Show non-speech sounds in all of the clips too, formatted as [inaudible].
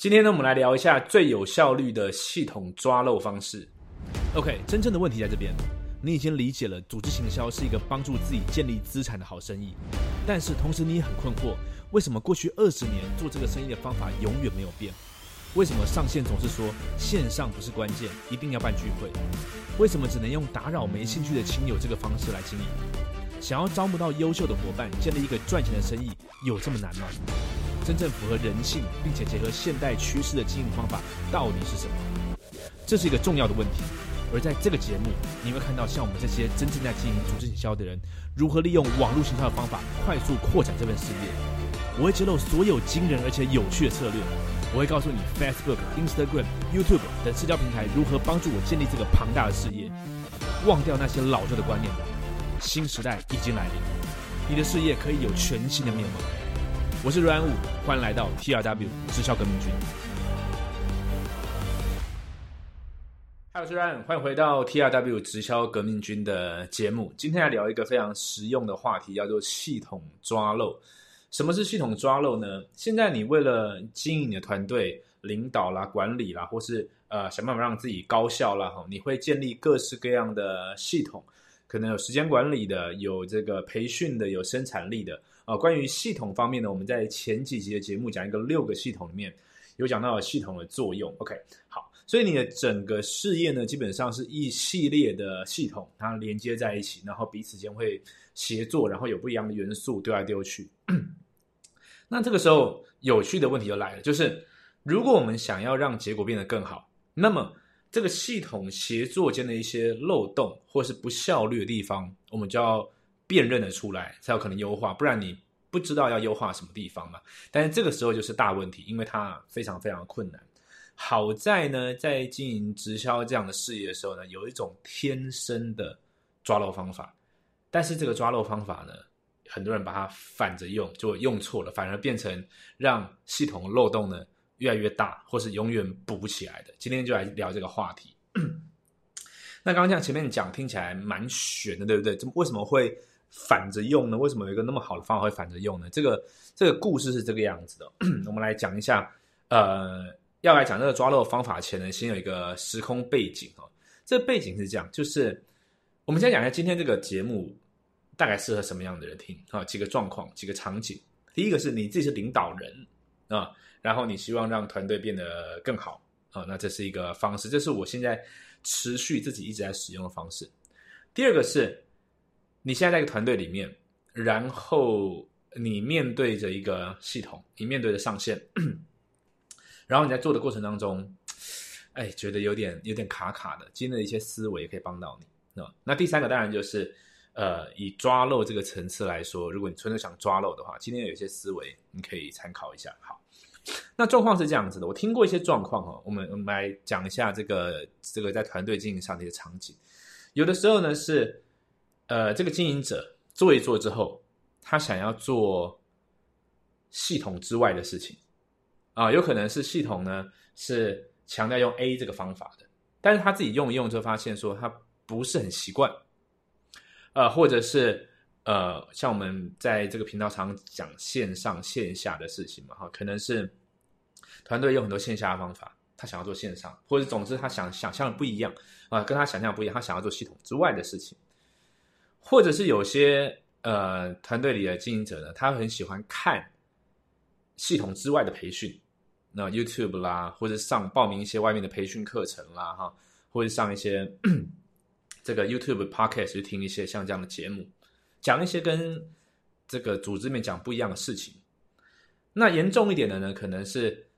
今天呢，我们来聊一下最有效率的系统抓漏方式。OK，真正的问题在这边，你已经理解了组织行销是一个帮助自己建立资产的好生意，但是同时你也很困惑，为什么过去二十年做这个生意的方法永远没有变？为什么上线总是说线上不是关键，一定要办聚会？为什么只能用打扰没兴趣的亲友这个方式来经营？想要招募到优秀的伙伴，建立一个赚钱的生意，有这么难吗？真正符合人性并且结合现代趋势的经营方法到底是什么？这是一个重要的问题。而在这个节目，你会看到像我们这些真正在经营组织营销的人，如何利用网络行销的方法快速扩展这份事业。我会揭露所有惊人而且有趣的策略。我会告诉你，Facebook、Instagram、YouTube 等社交平台如何帮助我建立这个庞大的事业。忘掉那些老旧的观念吧，新时代已经来临，你的事业可以有全新的面貌。我是阮武，欢迎来到 TRW 直销革命军。嗨，我是 Ryan，欢迎回到 TRW 直销革命军的节目。今天来聊一个非常实用的话题，叫做系统抓漏。什么是系统抓漏呢？现在你为了经营你的团队、领导啦、管理啦，或是呃想办法让自己高效啦，哈，你会建立各式各样的系统，可能有时间管理的，有这个培训的，有生产力的。啊，关于系统方面呢，我们在前几集的节目讲一个六个系统里面有讲到系统的作用。OK，好，所以你的整个事业呢，基本上是一系列的系统，它连接在一起，然后彼此间会协作，然后有不一样的元素丢来丢去。[clears throat] 那这个时候，有趣的问题就来了，就是如果我们想要让结果变得更好，那么这个系统协作间的一些漏洞或是不效率的地方，我们就要辨认的出来，才有可能优化。不然你不知道要优化什么地方嘛。但是这个时候就是大问题，因为它非常非常困难。好在呢，在经营直销这样的事业的时候呢，有一种天生的抓漏方法，但是这个抓漏方法呢。很多人把它反着用，就用错了，反而变成让系统漏洞呢越来越大，或是永远补不起来的。今天就来聊这个话题。那刚刚像前面讲，听起来蛮玄的，对不对？怎么为什么会反着用呢？为什么有一个那么好的方法会反着用呢？这个这个故事是这个样子的。[clears throat] 我们来讲一下，呃，要来讲这个抓漏方法前呢，先有一个时空背景哦。这背景是这样，就是我们先讲一下今天这个节目。大概适合什么样的人听啊？几个状况，几个场景。第一个是你自己是领导人啊，然后你希望让团队变得更好啊，那这是一个方式，这是我现在持续自己一直在使用的方式。第二个是你现在在一个团队里面，然后你面对着一个系统，你面对着上线，[clears throat] 然后你在做的过程当中，哎，觉得有点有点卡卡的，今天的一些思维可以帮到你啊。那第三个当然就是。呃，以抓漏这个层次来说，如果你纯粹想抓漏的话，今天有一些思维你可以参考一下。好，那状况是这样子的，我听过一些状况哦，我们我们来讲一下这个这个在团队经营上的一些场景。有的时候呢是，呃，这个经营者做一做之后，他想要做系统之外的事情啊，有可能是系统呢是强调用 A 这个方法的，但是他自己用一用就发现说他不是很习惯。呃，或者是呃，像我们在这个频道常讲线上线下的事情嘛，哈，可能是团队有很多线下的方法，他想要做线上，或者总之他想想象的不一样啊，跟他想象不一样，他想要做系统之外的事情，或者是有些呃团队里的经营者呢，他很喜欢看系统之外的培训，那 YouTube 啦，或者上报名一些外面的培训课程啦，哈，或者上一些。[clears throat] 这个 YouTube Podcast 去听一些像这样的节目，讲一些跟这个组织面讲不一样的事情。那严重一点的呢，可能是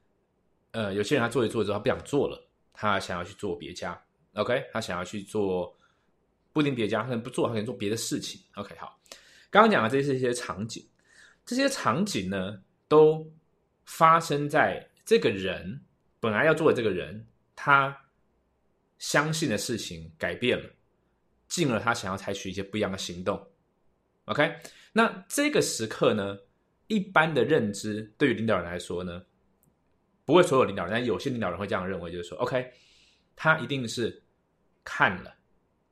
呃，有些人他做一做之后他不想做了，他想要去做别家。OK，他想要去做不一定别家，可能不做，他可能做别的事情。OK，好，刚刚讲的这些一些场景，这些场景呢，都发生在这个人本来要做的这个人，他相信的事情改变了。进而他想要采取一些不一样的行动，OK？那这个时刻呢，一般的认知对于领导人来说呢，不会所有领导人，但有些领导人会这样认为，就是说，OK，他一定是看了、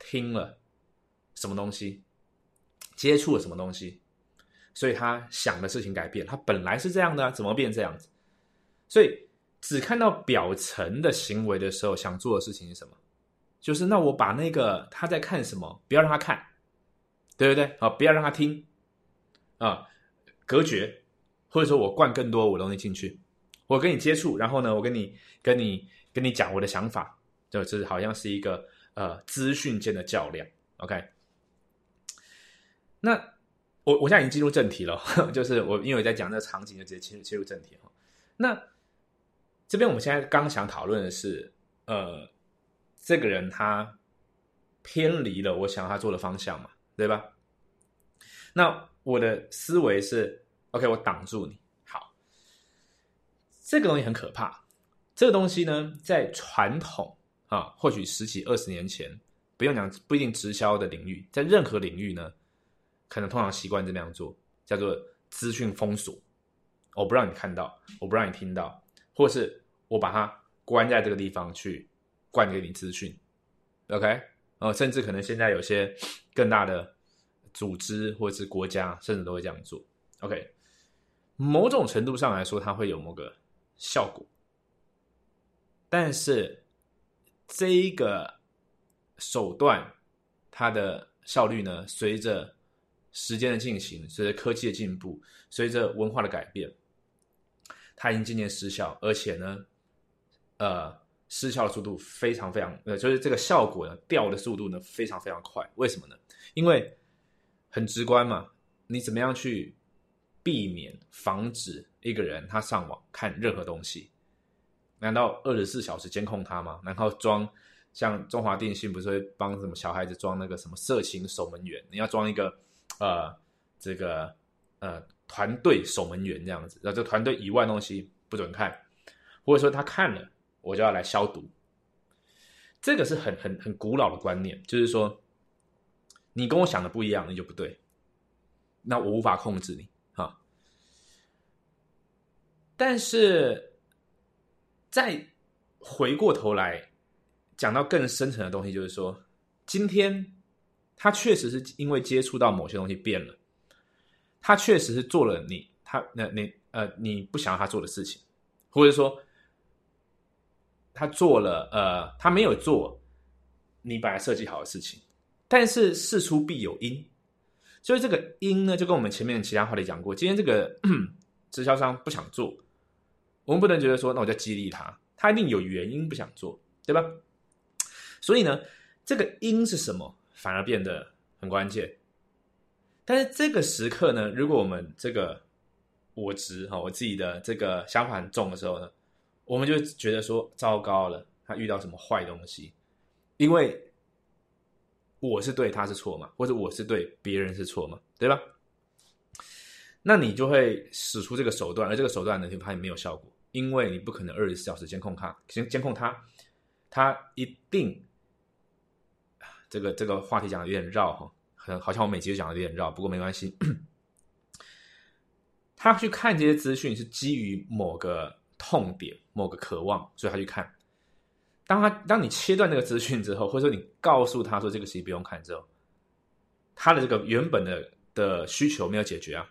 听了什么东西，接触了什么东西，所以他想的事情改变。他本来是这样的，怎么变这样子？所以只看到表层的行为的时候，想做的事情是什么？就是那我把那个他在看什么，不要让他看，对不对？啊，不要让他听，啊，隔绝，或者说我灌更多我东西进去，我跟你接触，然后呢，我跟你跟你跟你讲我的想法，就是好像是一个呃资讯间的较量。OK，那我我现在已经进入正题了，[laughs] 就是我因为我在讲那个场景，就直接切入切入正题哈。那这边我们现在刚想讨论的是，呃。这个人他偏离了我想要他做的方向嘛，对吧？那我的思维是，OK，我挡住你。好，这个东西很可怕。这个东西呢，在传统啊，或许十几二十年前，不用讲，不一定直销的领域，在任何领域呢，可能通常习惯这么样做，叫做资讯封锁。我不让你看到，我不让你听到，或是我把它关在这个地方去。灌给你资讯，OK，哦，甚至可能现在有些更大的组织或者是国家，甚至都会这样做，OK，某种程度上来说，它会有某个效果，但是这一个手段，它的效率呢，随着时间的进行，随着科技的进步，随着文化的改变，它已经渐渐失效，而且呢，呃。失效的速度非常非常，呃，就是这个效果呢掉的速度呢非常非常快。为什么呢？因为很直观嘛，你怎么样去避免防止一个人他上网看任何东西？难道二十四小时监控他吗？然后装像中华电信不是会帮什么小孩子装那个什么色情守门员？你要装一个呃这个呃团队守门员这样子，然后这团队以外东西不准看，或者说他看了。我就要来消毒，这个是很很很古老的观念，就是说，你跟我想的不一样，你就不对，那我无法控制你哈。但是，再回过头来讲到更深层的东西，就是说，今天他确实是因为接触到某些东西变了，他确实是做了你他那你呃你不想要他做的事情，或者说。他做了，呃，他没有做你本来设计好的事情，但是事出必有因，所以这个因呢，就跟我们前面其他话题讲过，今天这个 [coughs] 直销商不想做，我们不能觉得说，那我就激励他，他一定有原因不想做，对吧？所以呢，这个因是什么，反而变得很关键。但是这个时刻呢，如果我们这个我执哈，我自己的这个想法很重的时候呢？我们就觉得说糟糕了，他遇到什么坏东西？因为我是对他是错嘛，或者我是对别人是错嘛，对吧？那你就会使出这个手段，而这个手段呢，就发现没有效果，因为你不可能二十四小时监控他，先监控他，他一定这个这个话题讲的有点绕哈，好像我每集都讲的有点绕，不过没关系。[clears throat] 他去看这些资讯是基于某个。痛点某个渴望，所以他去看。当他当你切断那个资讯之后，或者说你告诉他说这个事情不用看之后，他的这个原本的的需求没有解决啊，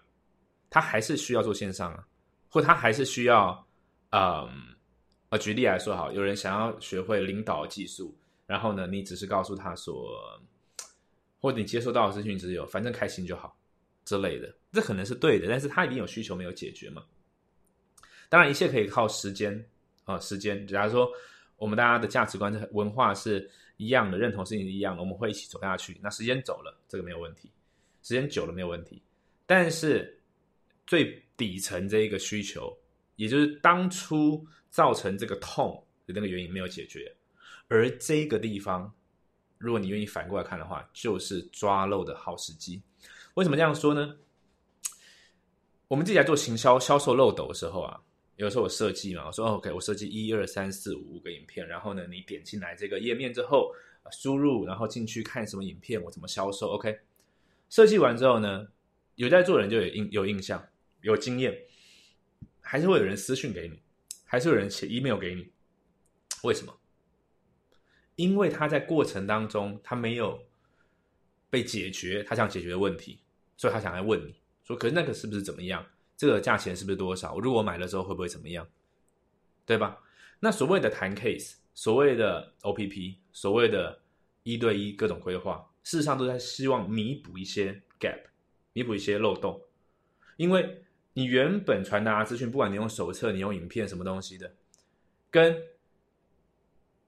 他还是需要做线上啊，或他还是需要，嗯，呃，举例来说，好，有人想要学会领导技术，然后呢，你只是告诉他说，或者你接收到的资讯只有反正开心就好之类的，这可能是对的，但是他一定有需求没有解决嘛。当然，一切可以靠时间啊，时间。假如说我们大家的价值观、文化是一样的，认同事情是一样的，我们会一起走下去。那时间走了，这个没有问题；时间久了没有问题。但是最底层这一个需求，也就是当初造成这个痛的那个原因没有解决，而这个地方，如果你愿意反过来看的话，就是抓漏的好时机。为什么这样说呢？我们自己在做行销、销售漏斗的时候啊。有时候我设计嘛，我说 OK，我设计一二三四五五个影片，然后呢，你点进来这个页面之后，输入，然后进去看什么影片，我怎么销售？OK，设计完之后呢，有在做人就有印有印象，有经验，还是会有人私讯给你，还是有人写 email 给你，为什么？因为他在过程当中他没有被解决他想解决的问题，所以他想来问你说，可是那个是不是怎么样？这个价钱是不是多少？如果我买了之后会不会怎么样？对吧？那所谓的谈 case，所谓的 OPP，所谓的一对一各种规划，事实上都在希望弥补一些 gap，弥补一些漏洞。因为你原本传达资讯，不管你用手册、你用影片什么东西的，跟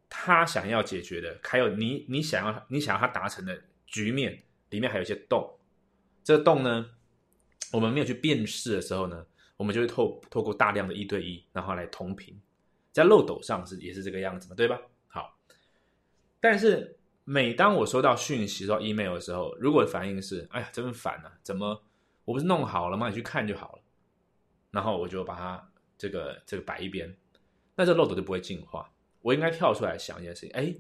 他想要解决的，还有你你想要你想要他达成的局面里面还有一些洞。这个洞呢，我们没有去辨识的时候呢，我们就会透透过大量的一对一，然后来同频。在漏斗上是也是这个样子嘛，对吧？好，但是每当我收到讯息、收到 email 的时候，如果反应是“哎呀，真烦啊，怎么我不是弄好了吗？你去看就好了。”然后我就把它这个这个摆一边，那这漏斗就不会进化。我应该跳出来想一件事情，哎，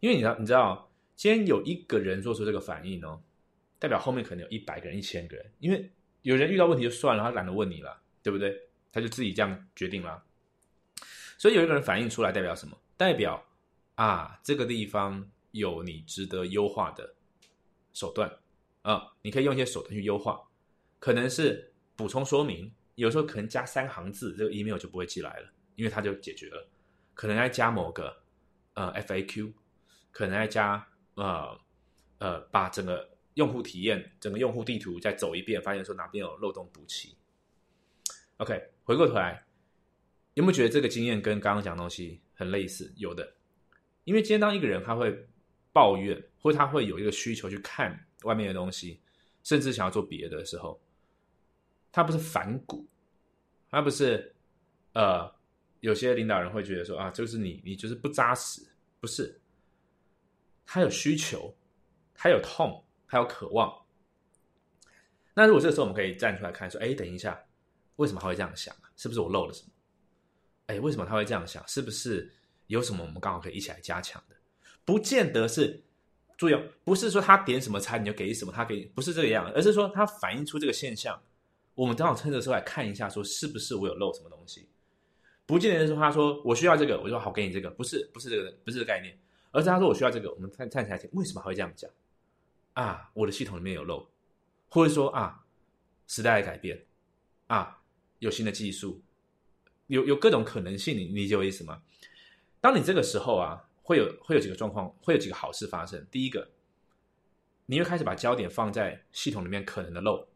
因为你知道，你知道，今天有一个人做出这个反应哦，代表后面可能有一百个人、一千个人，因为有人遇到问题就算了，他懒得问你了，对不对？他就自己这样决定了。所以有一个人反应出来，代表什么？代表啊，这个地方有你值得优化的手段啊，你可以用一些手段去优化，可能是补充说明，有时候可能加三行字，这个 email 就不会寄来了，因为它就解决了。可能要加某个呃 FAQ，可能要加呃呃把整个用户体验、整个用户地图再走一遍，发现说哪边有漏洞补齐。OK，回过头来。有没有觉得这个经验跟刚刚讲的东西很类似？有的，因为今天当一个人他会抱怨，或他会有一个需求去看外面的东西，甚至想要做别的时候，他不是反骨，他不是呃，有些领导人会觉得说啊，就是你你就是不扎实，不是，他有需求，他有痛，他有渴望。那如果这个时候我们可以站出来看说，哎，等一下，为什么他会这样想啊？是不是我漏了什么？哎，为什么他会这样想？是不是有什么我们刚好可以一起来加强的？不见得是，注意哦，不是说他点什么餐你就给什么，他给不是这个样，而是说他反映出这个现象，我们刚好趁着时候来看一下，说是不是我有漏什么东西？不见得是他说我需要这个，我就好给你这个，不是不是这个不是这个概念，而是他说我需要这个，我们看看起来为什么还会这样讲？啊，我的系统里面有漏，或者说啊，时代的改变，啊，有新的技术。有有各种可能性，你理解我意思吗？当你这个时候啊，会有会有几个状况，会有几个好事发生。第一个，你会开始把焦点放在系统里面可能的漏，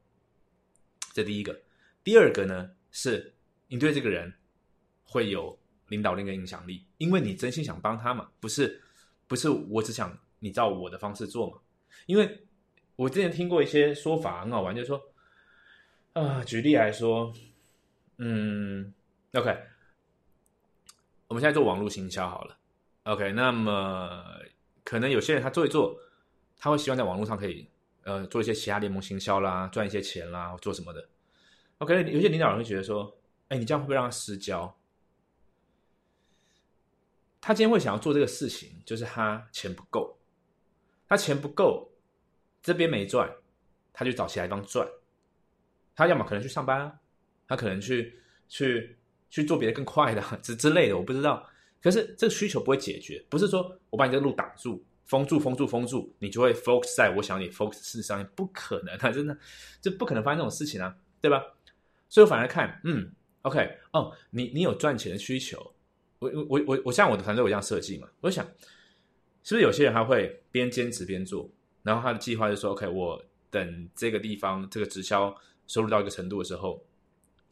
这第一个。第二个呢，是你对这个人会有领导力跟影响力，因为你真心想帮他嘛，不是不是我只想你照我的方式做嘛。因为我之前听过一些说法很好玩，就是说啊，举例来说，嗯。OK，我们现在做网络行销好了。OK，那么可能有些人他做一做，他会希望在网络上可以呃做一些其他联盟行销啦，赚一些钱啦，做什么的。OK，有些领导人会觉得说，哎，你这样会不会让他失焦？他今天会想要做这个事情，就是他钱不够，他钱不够，这边没赚，他就找其他地方赚。他要么可能去上班啊，他可能去去。去做别的更快的 [laughs] 之之类的，我不知道。可是这个需求不会解决，不是说我把你这个路挡住、封住、封住、封住，你就会 focus 在我想你 focus 事上面，不可能啊！[laughs] 真的，这不可能发生这种事情啊，对吧？所以我反而看，嗯，OK，哦，你你有赚钱的需求，我我我我像我的团队我这样设计嘛，我想是不是有些人他会边兼职边做，然后他的计划就说，OK，我等这个地方这个直销收入到一个程度的时候。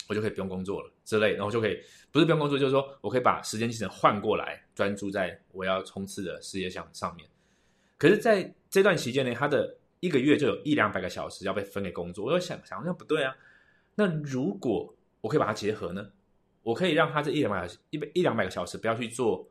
我就可以不用工作了之类，然后就可以不是不用工作，就是说我可以把时间进程换过来，专注在我要冲刺的事业项上面。可是，在这段期间呢，他的一个月就有一两百个小时要被分给工作。我就想想，那不对啊。那如果我可以把它结合呢？我可以让他这一两百一百一两百个小时不要去做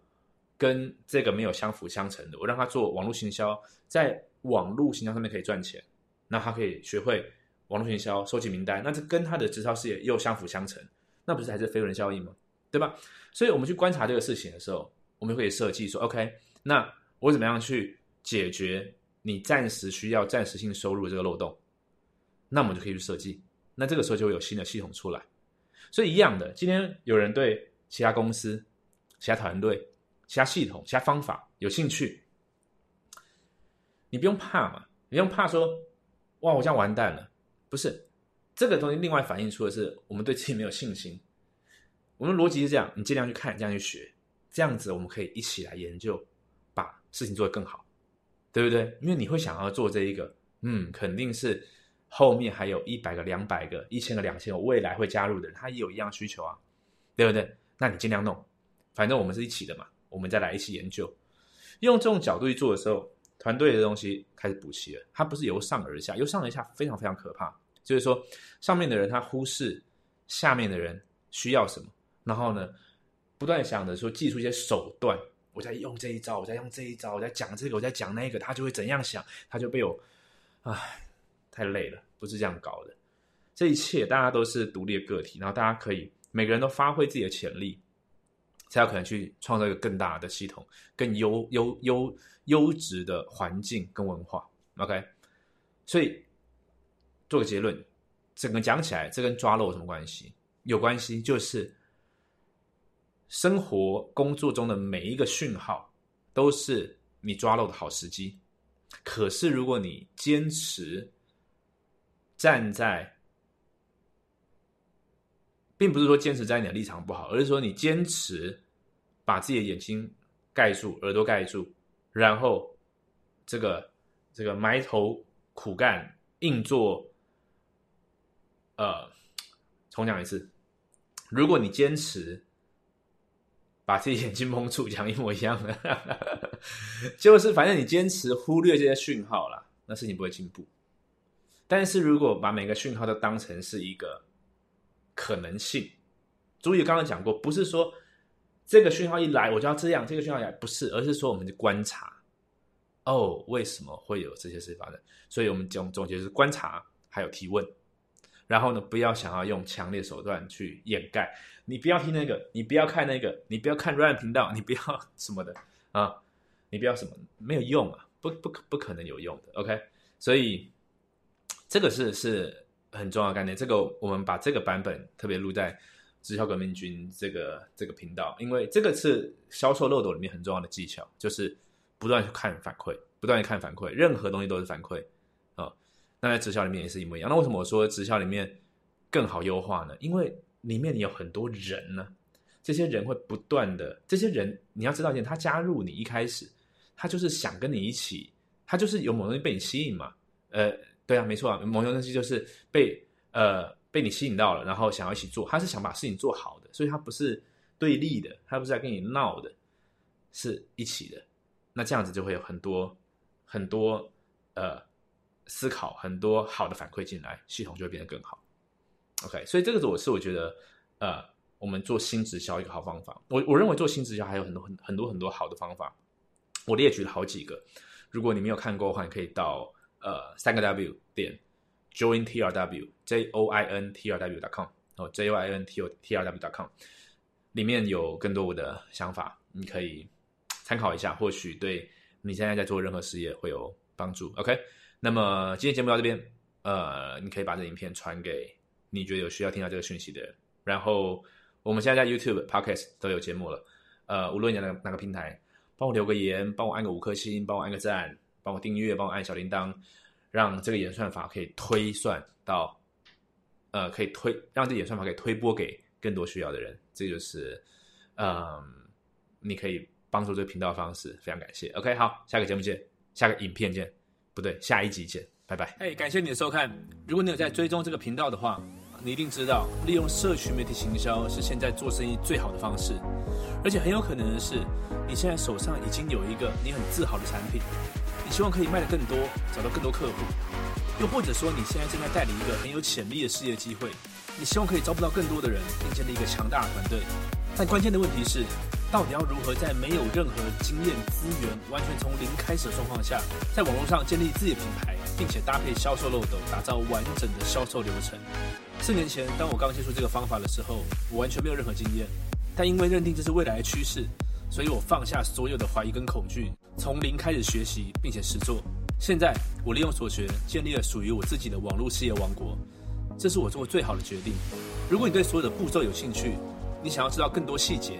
跟这个没有相辅相成的，我让他做网络行销，在网络行销上面可以赚钱，那他可以学会。网络行销收集名单，那这跟他的直销事业又相辅相成，那不是还是飞轮效应吗？对吧？所以我们去观察这个事情的时候，我们可以设计说：OK，那我怎么样去解决你暂时需要暂时性收入的这个漏洞？那我们就可以去设计，那这个时候就会有新的系统出来。所以一样的，今天有人对其他公司、其他团队、其他系统、其他方法有兴趣，你不用怕嘛，你不用怕说：哇，我这样完蛋了。不是这个东西，另外反映出的是我们对自己没有信心。我们逻辑是这样，你尽量去看，这样去学，这样子我们可以一起来研究，把事情做得更好，对不对？因为你会想要做这一个，嗯，肯定是后面还有一百个、两百个、一千个、两千个未来会加入的人，他也有一样需求啊，对不对？那你尽量弄，反正我们是一起的嘛，我们再来一起研究。用这种角度去做的时候，团队的东西开始补齐了。它不是由上而下，由上而下非常非常可怕。就是说，上面的人他忽视下面的人需要什么，然后呢，不断想着说，记出一些手段。我在用这一招，我在用这一招，我在讲这个，我在讲那个，他就会怎样想，他就被我，唉，太累了，不是这样搞的。这一切大家都是独立的个体，然后大家可以每个人都发挥自己的潜力。才有可能去创造一个更大的系统、更优优优优质的环境跟文化。OK，所以做个结论，整个讲起来，这跟抓漏有什么关系？有关系，就是生活工作中的每一个讯号都是你抓漏的好时机。可是如果你坚持站在并不是说坚持在你的立场不好，而是说你坚持把自己的眼睛盖住、耳朵盖住，然后这个这个埋头苦干、硬做。呃，重讲一次，如果你坚持把自己眼睛蒙住，讲一模一样的，[laughs] 就是反正你坚持忽略这些讯号了，那事情不会进步。但是如果把每个讯号都当成是一个。可能性，注意刚刚讲过，不是说这个讯号一来我就要这样，这个讯号来不是，而是说我们去观察，哦，为什么会有这些事发生？所以我们总总结是观察，还有提问，然后呢，不要想要用强烈手段去掩盖，你不要听那个，你不要看那个，你不要看 run 频道，[laughs] 你不要什么的啊，你不要什么，没有用啊，不不可不可能有用的，OK，所以这个是是。很重要的概念，这个我们把这个版本特别录在直销革命军这个这个频道，因为这个是销售漏斗里面很重要的技巧，就是不断去看反馈，不断去看反馈，任何东西都是反馈。那在直销里面也是一模一样。那为什么我说直销里面更好优化呢？因为里面有很多人呢，这些人会不断的，这些人你要知道一点，他加入你一开始，他就是想跟你一起，他就是有某东西被你吸引嘛，呃。对啊，没错啊，某种东西就是被呃被你吸引到了，然后想要一起做，他是想把事情做好的，所以他不是对立的，他不是在跟你闹的，是一起的。那这样子就会有很多很多呃思考，很多好的反馈进来，系统就会变得更好。OK，所以这个是我是我觉得呃我们做新直销一个好方法。我我认为做新直销还有很多很很多很多好的方法，我列举了好几个。如果你没有看过的话，你可以到。呃，三个 W 点 join t r w j o i n t r w com 哦 j o i n t o t r w com 里面有更多我的想法，你可以参考一下，或许对你现在在做任何事业会有帮助。OK，那么今天节目到这边，呃，你可以把这影片传给你觉得有需要听到这个讯息的人。然后我们现在在 YouTube、Podcast 都有节目了，呃，无论你在哪哪个平台，帮我留个言，帮我按个五颗星，帮我按个赞。帮我订阅，帮我按小铃铛，让这个演算法可以推算到，呃，可以推让这演算法可以推播给更多需要的人。这就是，嗯，你可以帮助这个频道的方式。非常感谢。OK，好，下个节目见，下个影片见，不对，下一集见，拜拜。哎，感谢你的收看。如果你有在追踪这个频道的话，你一定知道，利用社群媒体行销是现在做生意最好的方式。而且很有可能的是，你现在手上已经有一个你很自豪的产品。你希望可以卖得更多，找到更多客户，又或者说你现在正在带领一个很有潜力的事业机会，你希望可以招不到更多的人，并建立一个强大的团队。但关键的问题是，到底要如何在没有任何经验资源、完全从零开始的状况下，在网络上建立自己的品牌，并且搭配销售漏斗，打造完整的销售流程？四年前，当我刚接触这个方法的时候，我完全没有任何经验，但因为认定这是未来的趋势。所以我放下所有的怀疑跟恐惧，从零开始学习，并且实做。现在我利用所学，建立了属于我自己的网络事业王国。这是我做过最好的决定。如果你对所有的步骤有兴趣，你想要知道更多细节，